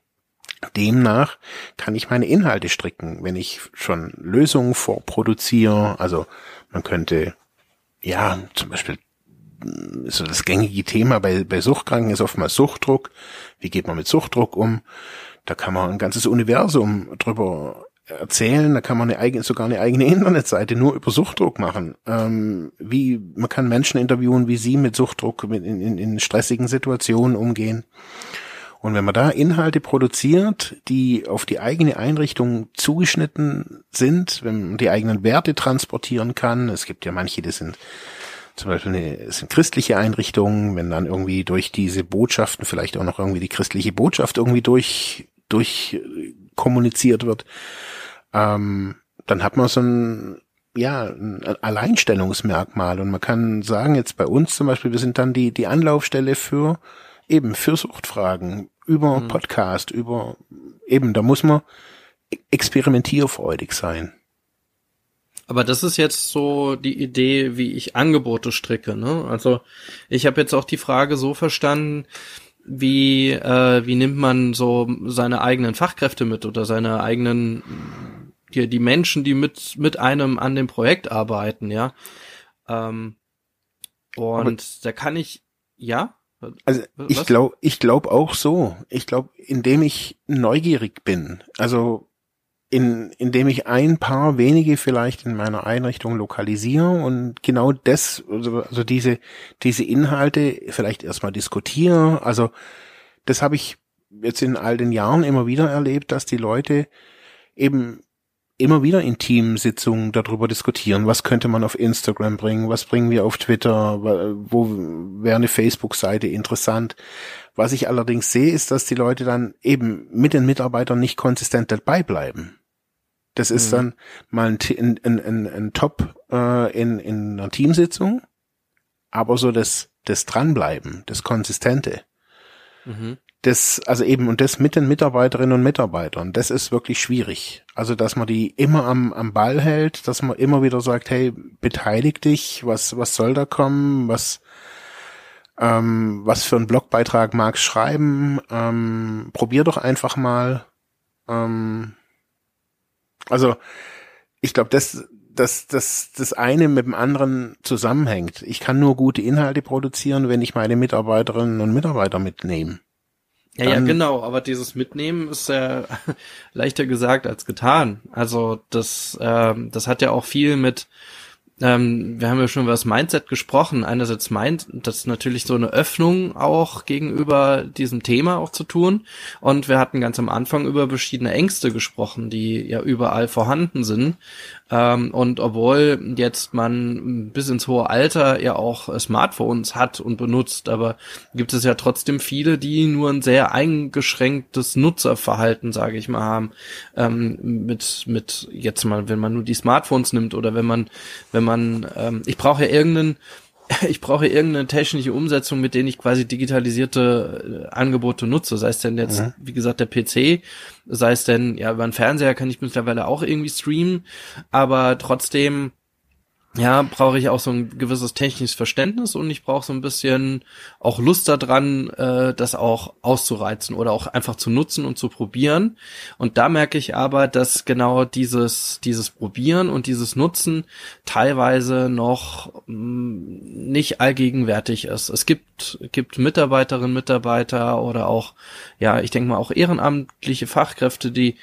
A: demnach kann ich meine Inhalte stricken, wenn ich schon Lösungen vorproduziere. Also man könnte ja, zum Beispiel so das gängige Thema bei, bei Suchtkranken ist oftmals Suchtdruck. Wie geht man mit Suchtdruck um? Da kann man ein ganzes Universum drüber erzählen. Da kann man eine eigene, sogar eine eigene Internetseite nur über Suchtdruck machen. Ähm, wie man kann Menschen interviewen, wie sie mit Suchtdruck in, in, in stressigen Situationen umgehen. Und wenn man da Inhalte produziert, die auf die eigene Einrichtung zugeschnitten sind, wenn man die eigenen Werte transportieren kann, es gibt ja manche, die sind zum Beispiel eine, sind christliche Einrichtungen, wenn dann irgendwie durch diese Botschaften vielleicht auch noch irgendwie die christliche Botschaft irgendwie durch, durch kommuniziert wird, ähm, dann hat man so ein, ja, ein Alleinstellungsmerkmal und man kann sagen, jetzt bei uns zum Beispiel, wir sind dann die, die Anlaufstelle für eben für Suchtfragen, über mhm. Podcast, über eben, da muss man experimentierfreudig sein.
B: Aber das ist jetzt so die Idee, wie ich Angebote stricke. Ne? Also ich habe jetzt auch die Frage so verstanden, wie äh, wie nimmt man so seine eigenen Fachkräfte mit oder seine eigenen die, die Menschen, die mit mit einem an dem Projekt arbeiten, ja. Ähm, und Aber da kann ich ja.
A: Also ich glaube, ich glaube auch so. Ich glaube, indem ich neugierig bin. Also in, indem ich ein paar wenige vielleicht in meiner Einrichtung lokalisiere und genau das, also, also diese, diese Inhalte vielleicht erstmal diskutiere. Also das habe ich jetzt in all den Jahren immer wieder erlebt, dass die Leute eben immer wieder in Teamsitzungen darüber diskutieren, was könnte man auf Instagram bringen, was bringen wir auf Twitter, wo wäre eine Facebook-Seite interessant. Was ich allerdings sehe, ist, dass die Leute dann eben mit den Mitarbeitern nicht konsistent dabei bleiben. Das ist mhm. dann mal ein, ein, ein, ein Top äh, in, in einer Teamsitzung, aber so das, das Dranbleiben, das Konsistente. Mhm. Das, also eben, und das mit den Mitarbeiterinnen und Mitarbeitern, das ist wirklich schwierig. Also, dass man die immer am, am Ball hält, dass man immer wieder sagt, hey, beteilig dich, was, was soll da kommen, was, ähm, was für einen Blogbeitrag magst schreiben, ähm, probier doch einfach mal, ähm, also ich glaube, das, das, das, das eine mit dem anderen zusammenhängt. Ich kann nur gute Inhalte produzieren, wenn ich meine Mitarbeiterinnen und Mitarbeiter mitnehme.
B: Ja, ja, genau, aber dieses Mitnehmen ist ja leichter gesagt als getan. Also das, ähm, das hat ja auch viel mit ähm, wir haben ja schon über das Mindset gesprochen. Einerseits meint das natürlich so eine Öffnung auch gegenüber diesem Thema auch zu tun. Und wir hatten ganz am Anfang über verschiedene Ängste gesprochen, die ja überall vorhanden sind. Ähm, und obwohl jetzt man bis ins hohe Alter ja auch Smartphones hat und benutzt, aber gibt es ja trotzdem viele, die nur ein sehr eingeschränktes Nutzerverhalten, sage ich mal, haben. Ähm, mit, mit jetzt mal, wenn man nur die Smartphones nimmt oder wenn man, wenn man, ähm, ich brauche ja irgendeinen ich brauche irgendeine technische Umsetzung, mit denen ich quasi digitalisierte äh, Angebote nutze. Sei es denn jetzt, mhm. wie gesagt, der PC, sei es denn, ja, über einen Fernseher kann ich mittlerweile auch irgendwie streamen, aber trotzdem ja, brauche ich auch so ein gewisses technisches Verständnis und ich brauche so ein bisschen auch Lust daran, äh, das auch auszureizen oder auch einfach zu nutzen und zu probieren. Und da merke ich aber, dass genau dieses, dieses Probieren und dieses Nutzen teilweise noch mh, mm, nicht allgegenwärtig ist. Es gibt, gibt Mitarbeiterinnen, Mitarbeiter oder auch, ja, ich denke mal auch ehrenamtliche Fachkräfte, die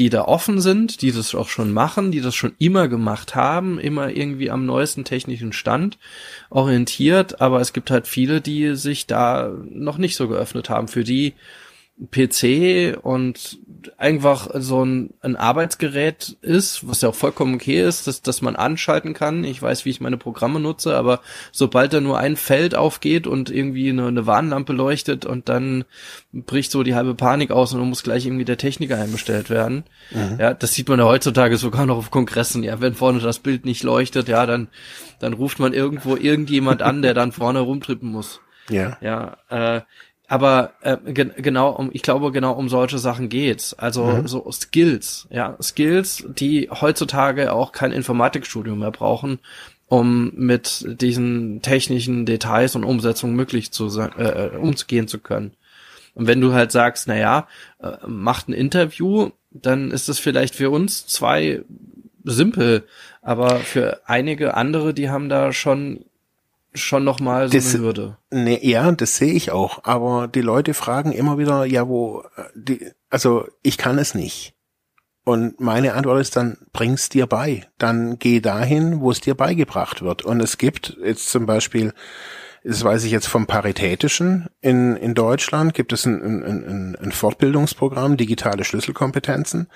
B: die da offen sind, die das auch schon machen, die das schon immer gemacht haben, immer irgendwie am neuesten technischen Stand orientiert, aber es gibt halt viele, die sich da noch nicht so geöffnet haben. Für die PC und einfach so ein, ein Arbeitsgerät ist, was ja auch vollkommen okay ist, dass, dass man anschalten kann. Ich weiß, wie ich meine Programme nutze, aber sobald da nur ein Feld aufgeht und irgendwie eine, eine Warnlampe leuchtet und dann bricht so die halbe Panik aus und dann muss gleich irgendwie der Techniker einbestellt werden. Mhm. Ja, das sieht man ja heutzutage sogar noch auf Kongressen. Ja, wenn vorne das Bild nicht leuchtet, ja, dann, dann ruft man irgendwo irgendjemand an, der dann vorne rumtrippen muss. Ja. Ja, äh, aber äh, ge genau um, ich glaube genau um solche Sachen geht's. Also mhm. so Skills, ja, Skills, die heutzutage auch kein Informatikstudium mehr brauchen, um mit diesen technischen Details und Umsetzungen möglich zu äh, äh, umzugehen zu können. Und wenn du halt sagst, na ja, äh, macht ein Interview, dann ist es vielleicht für uns zwei simpel. Aber für einige andere, die haben da schon schon noch mal so
A: Das-
B: eine Hürde.
A: Nee, ja, das sehe ich auch. Aber die Leute fragen immer wieder, ja, wo, die, also ich kann es nicht. Und meine Antwort ist dann, bring's dir bei. Dann geh dahin, wo es dir beigebracht wird. Und es gibt jetzt zum Beispiel, das weiß ich jetzt vom Paritätischen in, in Deutschland, gibt es ein, ein, ein, ein Fortbildungsprogramm, digitale Schlüsselkompetenzen.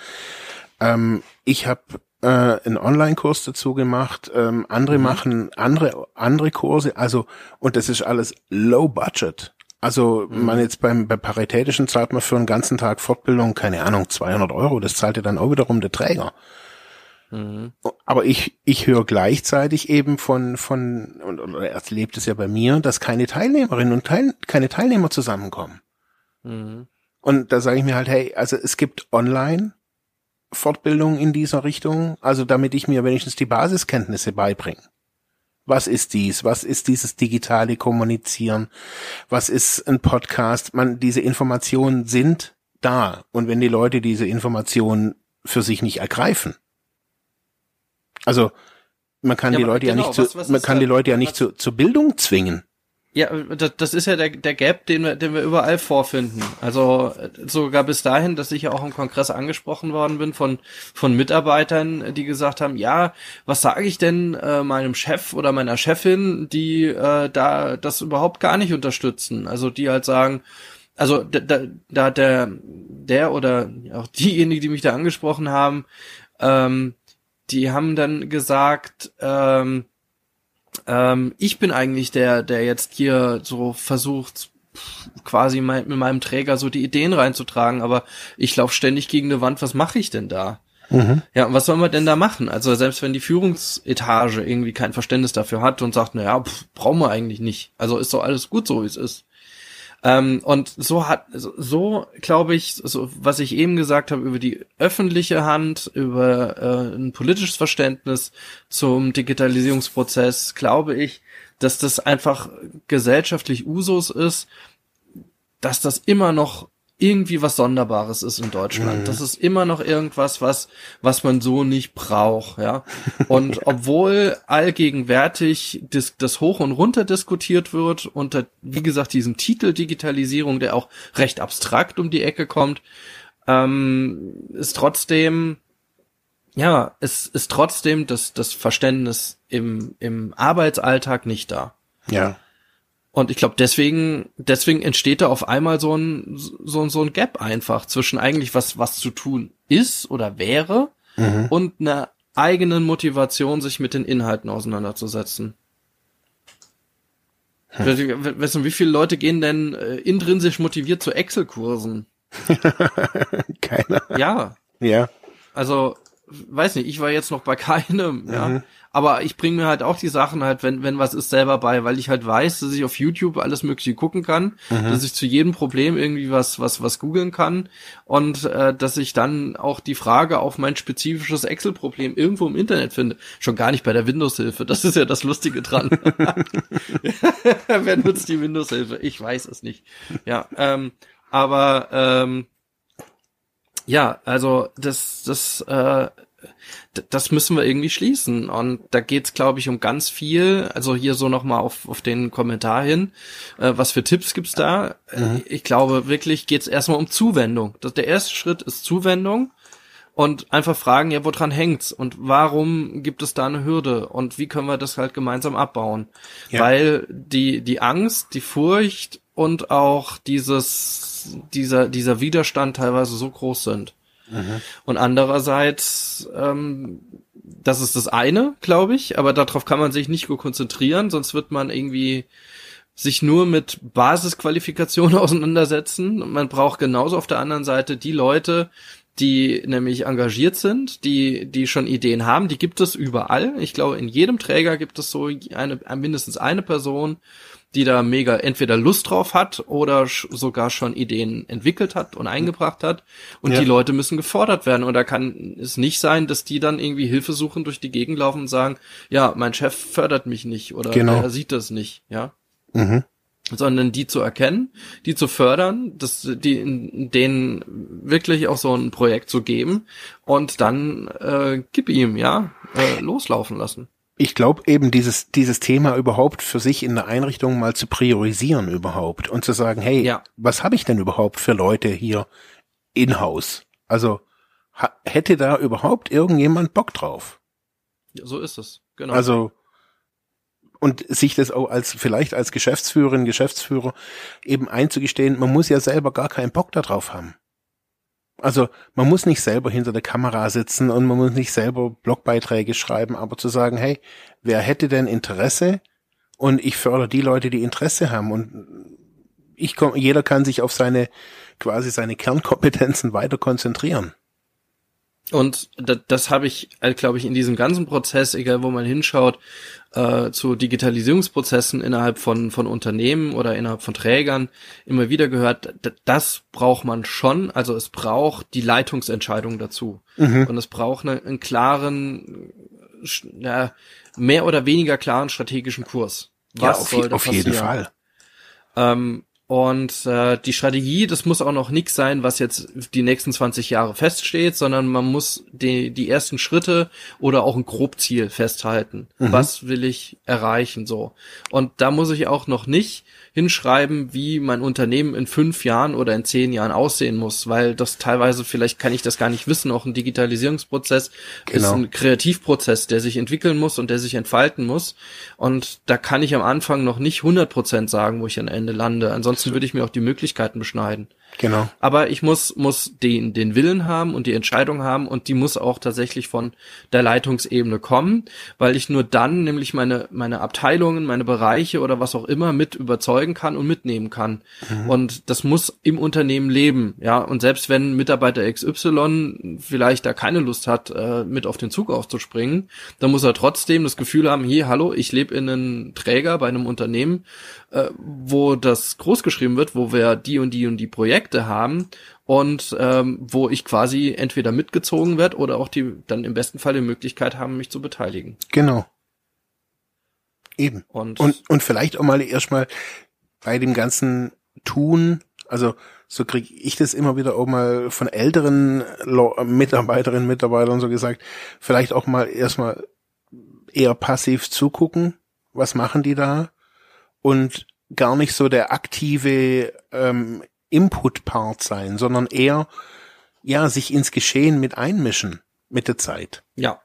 A: Ähm, ich habe äh, einen Online-Kurs dazu gemacht. Ähm, andere machen andere andere Kurse. Also und das ist alles Low Budget. Also man jetzt beim bei paritätischen zahlt man für einen ganzen Tag Fortbildung keine Ahnung 200 Euro. Das zahlt ja dann auch wiederum der Träger. Aber ich ich höre gleichzeitig eben von von und oder erst lebt es ja bei mir, dass keine Teilnehmerinnen und Teil, keine Teilnehmer zusammenkommen.
B: Mhm.
A: Und da sage ich mir halt, hey, also es gibt online Fortbildungen in dieser Richtung, also damit ich mir wenigstens die Basiskenntnisse beibringe. Was ist dies? Was ist dieses digitale Kommunizieren? Was ist ein Podcast? Man, diese Informationen sind da. Und wenn die Leute diese Informationen für sich nicht ergreifen, also man kann
B: Ja,
A: die Leute ja
B: genau,
A: nicht zu,
B: was- was
A: man kann
B: da-
A: die Leute ja nicht
B: was-
A: zu, zur Bildung zwingen.
B: Ja, das, das ist ja der, der Gap, den wir, den wir überall vorfinden. Also sogar bis dahin, dass ich ja auch im Kongress angesprochen worden bin von, von Mitarbeitern, die gesagt haben, ja, was sage ich denn äh, meinem Chef oder meiner Chefin, die äh, da das überhaupt gar nicht unterstützen. Also die halt sagen, also da, da, da hat der, der oder auch diejenigen, die mich da angesprochen haben, ähm, die haben dann gesagt, ähm, ähm, ich bin eigentlich der, der jetzt hier so versucht, quasi mein, mit meinem Träger so die Ideen reinzutragen, aber ich laufe ständig gegen eine Wand, was mache ich denn da? Ja, und was soll man denn da machen? Also selbst wenn die Führungsetage irgendwie kein Verständnis dafür hat und sagt, naja, pff, brauchen wir eigentlich nicht. Also ist doch alles gut so, wie es ist. Ähm, und so hat, so, so glaube ich, so, was ich eben gesagt habe über die öffentliche Hand, über äh, ein politisches Verständnis zum Digitalisierungsprozess, glaube ich, dass das einfach gesellschaftlich Usus ist, dass das immer noch irgendwie was Sonderbares ist in Deutschland. Das ist immer noch irgendwas, was, was man so nicht braucht, ja. Und obwohl allgegenwärtig dis, das hoch und runter diskutiert wird unter, wie gesagt, diesem Titel Digitalisierung, der auch recht abstrakt um die Ecke kommt, ähm, ist trotzdem, ja, es ist trotzdem das, das Verständnis im, im Arbeitsalltag nicht da.
A: Ja.
B: Und ich glaube, deswegen, deswegen entsteht da auf einmal so ein, so, so ein Gap einfach zwischen eigentlich was, was zu tun ist oder wäre und einer eigenen Motivation, sich mit den Inhalten auseinanderzusetzen. We- Weißt du, wie viele Leute gehen denn äh, intrinsisch motiviert zu Excel-Kursen?
A: Keiner.
B: Ja,
A: Ja.
B: also weiß nicht, ich war jetzt noch bei keinem, ja.
A: Mhm.
B: Aber ich bringe mir halt auch die Sachen halt, wenn, wenn was ist, selber bei, weil ich halt weiß, dass ich auf YouTube alles Mögliche gucken kann,
A: Mhm.
B: dass ich zu jedem Problem irgendwie was, was, was googeln kann und äh, dass ich dann auch die Frage auf mein spezifisches Excel-Problem irgendwo im Internet finde. Schon gar nicht bei der Windows-Hilfe. Das ist ja das Lustige dran. Wer nutzt die Windows-Hilfe? Ich weiß es nicht. Ja, ähm, aber ähm, ja, also das, das, äh, das müssen wir irgendwie schließen. Und da geht's, glaube ich, um ganz viel. Also hier so nochmal auf, auf den Kommentar hin. Äh, was für Tipps gibt's da? Äh, Ich glaube wirklich geht's erstmal um Zuwendung. Das, der erste Schritt ist Zuwendung. Und einfach fragen, ja, woran hängt's? Und warum gibt es da eine Hürde? Und wie können wir das halt gemeinsam abbauen?
A: Ja.
B: Weil die, die Angst, die Furcht und auch dieses, dieser, dieser Widerstand teilweise so groß sind. Und andererseits, ähm, das ist das eine, glaube ich, aber darauf kann man sich nicht gut konzentrieren, sonst wird man irgendwie sich nur mit Basisqualifikationen auseinandersetzen. Und Man braucht genauso auf der anderen Seite die Leute, die nämlich engagiert sind, die, die schon Ideen haben, die gibt es überall. Ich glaube, in jedem Träger gibt es so eine, mindestens eine Person, die da mega entweder Lust drauf hat oder sch- sogar schon Ideen entwickelt hat und eingebracht hat. Und
A: Ja.
B: die Leute müssen gefordert werden. Und da kann es nicht sein, dass die dann irgendwie Hilfe suchen, durch die Gegend laufen und sagen, ja, mein Chef fördert mich nicht oder
A: Genau.
B: er sieht das nicht, ja.
A: Mhm.
B: sondern die zu erkennen, die zu fördern, das, die, denen wirklich auch so ein Projekt zu geben und dann äh, gib ihm, ja, äh, loslaufen lassen.
A: Ich glaube eben dieses dieses Thema überhaupt für sich in der Einrichtung mal zu priorisieren überhaupt und zu sagen, hey, ja. was habe ich denn überhaupt für Leute hier in-house? Also hätte da überhaupt irgendjemand Bock drauf?
B: Ja, so ist es. Genau.
A: Also und sich das auch als vielleicht als Geschäftsführerin, Geschäftsführer eben einzugestehen, man muss ja selber gar keinen Bock darauf haben. Also man muss nicht selber hinter der Kamera sitzen und man muss nicht selber Blogbeiträge schreiben, aber zu sagen, hey, wer hätte denn Interesse? Und ich fördere die Leute, die Interesse haben und ich komm, jeder kann sich auf seine quasi seine Kernkompetenzen weiter konzentrieren.
B: Und das, das habe ich, äh, glaube ich, in diesem ganzen Prozess, egal wo man hinschaut, äh, zu Digitalisierungsprozessen innerhalb von, von Unternehmen oder innerhalb von Trägern immer wieder gehört, das braucht man schon. Also es braucht die Leitungsentscheidung dazu. Mhm. Und es braucht eine, einen klaren, ja, mehr oder weniger klaren strategischen Kurs.
A: Was ja, auf, soll auf jeden Fall.
B: Ähm, und äh, die Strategie, das muss auch noch nix sein, was jetzt die nächsten 20 Jahre feststeht, sondern man muss die, die ersten Schritte oder auch ein Grobziel festhalten. Mhm. Was will ich erreichen so? Und da muss ich auch noch nicht hinschreiben, wie mein Unternehmen in fünf Jahren oder in zehn Jahren aussehen muss, weil das teilweise, vielleicht kann ich das gar nicht wissen, auch ein Digitalisierungsprozess genau. ist ein Kreativprozess, der sich entwickeln muss und der sich entfalten muss. Und da kann ich am Anfang noch nicht 100 Prozent sagen, wo ich am Ende lande. Ansonsten würde ich mir auch die Möglichkeiten beschneiden.
A: Genau.
B: Aber ich muss, muss den, den Willen haben und die Entscheidung haben und die muss auch tatsächlich von der Leitungsebene kommen, weil ich nur dann nämlich meine, meine Abteilungen, meine Bereiche oder was auch immer mit überzeugen kann und mitnehmen kann. Mhm. Und das muss im Unternehmen leben, ja. Und selbst wenn Mitarbeiter XY vielleicht da keine Lust hat, äh, mit auf den Zug aufzuspringen, dann muss er trotzdem das Gefühl haben, hier, hallo, ich lebe in einem Träger bei einem Unternehmen, äh, wo das groß geschrieben wird, wo wir die und die und die Projekte haben und ähm, wo ich quasi entweder mitgezogen werde oder auch die dann im besten Fall die Möglichkeit haben, mich zu beteiligen.
A: Genau. Eben. Und, und, und vielleicht auch mal erstmal bei dem ganzen Tun, also so kriege ich das immer wieder auch mal von älteren Mitarbeiterinnen, Mitarbeitern so gesagt, vielleicht auch mal erstmal eher passiv zugucken, was machen die da und gar nicht so der aktive ähm, Input-Part sein, sondern eher ja sich ins Geschehen mit einmischen mit der Zeit.
B: Ja,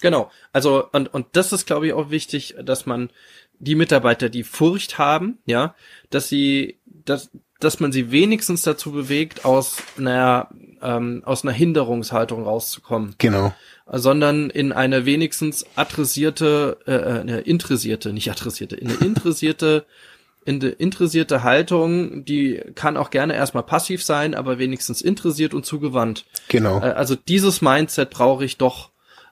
B: genau. Also und und das ist glaube ich auch wichtig, dass man die Mitarbeiter, die Furcht haben, ja, dass sie dass dass man sie wenigstens dazu bewegt, aus einer ähm, aus einer Hinderungshaltung rauszukommen.
A: Genau
B: sondern in eine wenigstens adressierte, äh, äh, eine interessierte, nicht adressierte, in eine interessierte, in eine interessierte Haltung, die kann auch gerne erstmal passiv sein, aber wenigstens interessiert und zugewandt.
A: Genau.
B: Äh, also dieses Mindset brauche ich doch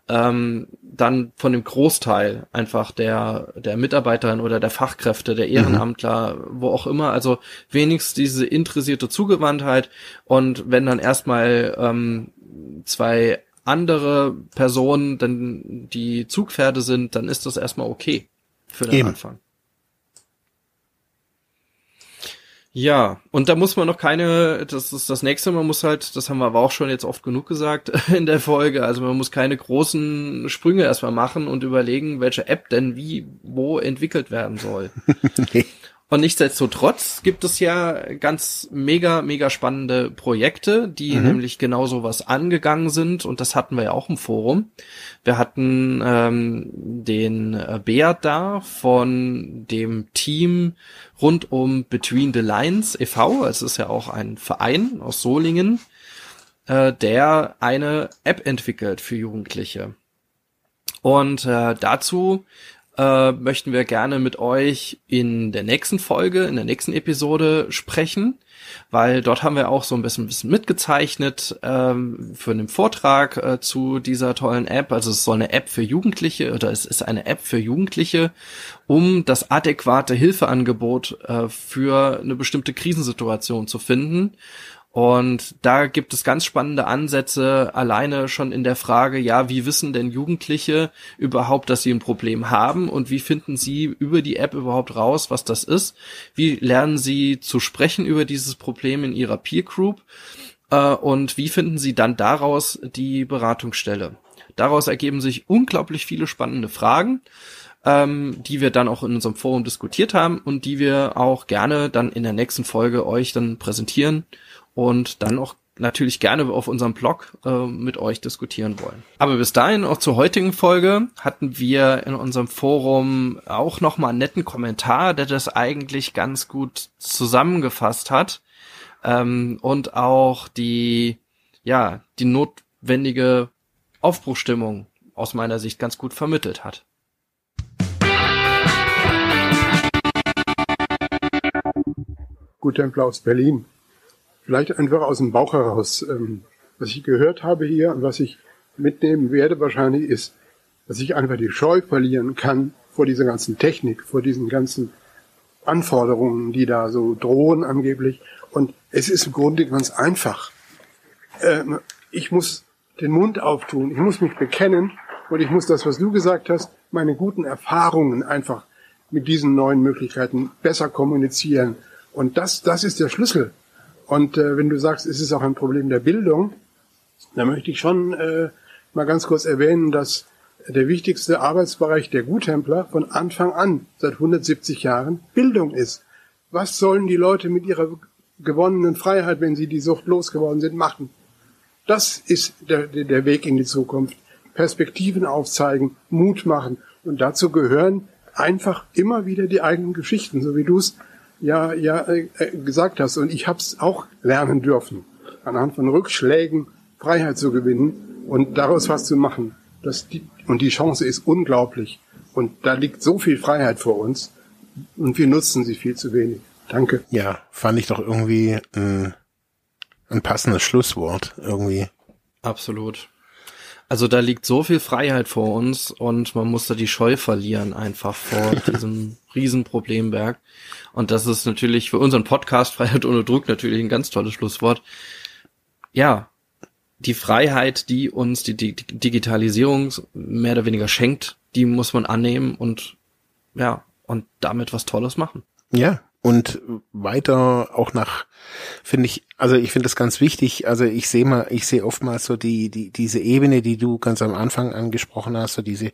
B: ähm, dann von dem Großteil einfach der der Mitarbeiterin oder der Fachkräfte, der Ehrenamtler, mhm. wo auch immer, also wenigstens diese interessierte Zugewandtheit und wenn dann erstmal ähm, zwei andere Personen dann die Zugpferde sind, dann ist das erstmal okay für den Eben. Anfang. Ja, und da muss man noch keine, das ist das nächste, man muss halt, das haben wir aber auch schon jetzt oft genug gesagt in der Folge, also man muss keine großen Sprünge erstmal machen und überlegen, welche App denn wie, wo entwickelt werden soll. nee. Und nichtsdestotrotz gibt es ja ganz mega, mega spannende Projekte, die mhm. nämlich genau sowas angegangen sind. Und das hatten wir ja auch im Forum. Wir hatten ähm, den äh, Beat da von dem Team rund um Between the Lines e.V. Es ist ja auch ein Verein aus Solingen, äh, der eine App entwickelt für Jugendliche. Und äh, dazu äh, möchten wir gerne mit euch in der nächsten Folge, in der nächsten Episode sprechen, weil dort haben wir auch so ein bisschen, bisschen mitgezeichnet ähm, für einen Vortrag äh, zu dieser tollen App. Also es soll eine App für Jugendliche oder es ist eine App für Jugendliche, um das adäquate Hilfeangebot äh, für eine bestimmte Krisensituation zu finden Und da gibt es ganz spannende Ansätze, alleine schon in der Frage, ja, wie wissen denn Jugendliche überhaupt, dass sie ein Problem haben und wie finden sie über die App überhaupt raus, was das ist? Wie lernen sie zu sprechen über dieses Problem in ihrer Peer Group? Äh, und wie finden sie dann daraus die Beratungsstelle? Daraus ergeben sich unglaublich viele spannende Fragen ähm, die wir dann auch in unserem Forum diskutiert haben und die wir auch gerne dann in der nächsten Folge euch dann präsentieren und dann auch natürlich gerne auf unserem Blog äh, mit euch diskutieren wollen. Aber bis dahin auch zur heutigen Folge hatten wir in unserem Forum auch noch mal einen netten Kommentar, der das eigentlich ganz gut zusammengefasst hat ähm, und auch die ja die notwendige Aufbruchstimmung aus meiner Sicht ganz gut vermittelt hat.
D: Gutempler aus Berlin. Vielleicht einfach aus dem Bauch heraus. Ähm, was ich gehört habe hier und was ich mitnehmen werde wahrscheinlich ist, dass ich einfach die Scheu verlieren kann vor dieser ganzen Technik, vor diesen ganzen Anforderungen, die da so drohen angeblich. Und es ist im Grunde ganz einfach. Ähm, ich muss den Mund auftun, ich muss mich bekennen und ich muss das, was du gesagt hast, meine guten Erfahrungen einfach mit diesen neuen Möglichkeiten besser kommunizieren und das, das ist der Schlüssel. Und äh, wenn du sagst, es ist auch ein Problem der Bildung, dann möchte ich schon äh, mal ganz kurz erwähnen, dass der wichtigste Arbeitsbereich der Guttempler von Anfang an, seit 170 Jahren, Bildung ist. Was sollen die Leute mit ihrer gewonnenen Freiheit, wenn sie die Sucht losgeworden sind, machen? Das ist der, der Weg in die Zukunft. Perspektiven aufzeigen, Mut machen. Und dazu gehören einfach immer wieder die eigenen Geschichten, so wie du es ja, ja äh, äh, gesagt hast. Und ich habe es auch lernen dürfen, anhand von Rückschlägen Freiheit zu gewinnen und daraus was zu machen. Das die, und die Chance ist unglaublich. Und da liegt so viel Freiheit vor uns und wir nutzen sie viel zu wenig. Danke.
A: Ja, fand ich doch irgendwie ein, ein passendes Schlusswort irgendwie.
B: Absolut. Also da liegt so viel Freiheit vor uns und man muss da die Scheu verlieren einfach vor diesem Riesenproblemberg. Und das ist natürlich für unseren Podcast Freiheit ohne Druck natürlich ein ganz tolles Schlusswort. Ja, die Freiheit, die uns die, die Digitalisierung mehr oder weniger schenkt, die muss man annehmen und ja, und damit was Tolles machen.
A: Ja, und weiter auch nach finde ich also ich finde das ganz wichtig. Also ich sehe mal ich sehe oftmals so die die diese Ebene die du ganz am Anfang angesprochen hast so diese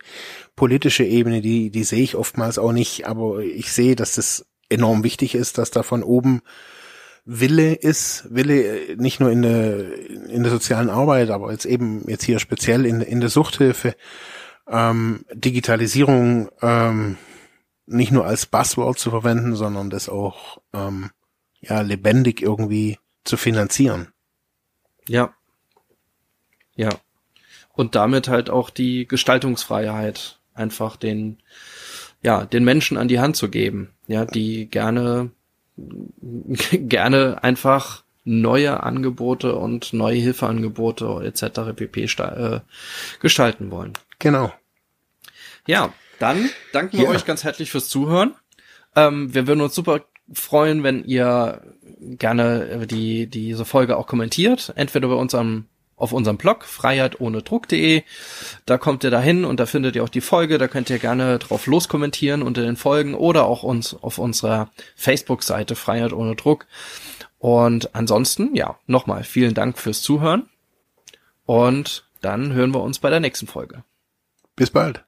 A: politische Ebene die die sehe ich oftmals auch nicht. Aber ich sehe dass das enorm wichtig ist dass da von oben Wille ist. Wille nicht nur in der in der sozialen Arbeit aber jetzt eben jetzt hier speziell in in der Suchthilfe. Ähm, Digitalisierung ähm, nicht nur als Buzzword zu verwenden, sondern das auch ähm, ja lebendig irgendwie zu finanzieren.
B: Ja. Ja. Und damit halt auch die Gestaltungsfreiheit einfach den ja, den Menschen an die Hand zu geben, ja, die gerne gerne einfach neue Angebote und neue Hilfeangebote etc. pp. Äh, gestalten wollen.
A: Genau.
B: Ja, dann danken wir ja. euch ganz herzlich fürs Zuhören. Ähm, wir würden uns super freuen, wenn ihr gerne die diese Folge auch kommentiert, entweder bei uns am auf unserem Blog freiheitohnedruck.de. Da kommt ihr dahin und da findet ihr auch die Folge. Da könnt ihr gerne drauf loskommentieren unter den Folgen oder auch uns auf unserer Facebook-Seite Freiheit ohne Druck. Und ansonsten, ja, nochmal vielen Dank fürs Zuhören und dann hören wir uns bei der nächsten Folge.
A: Bis bald.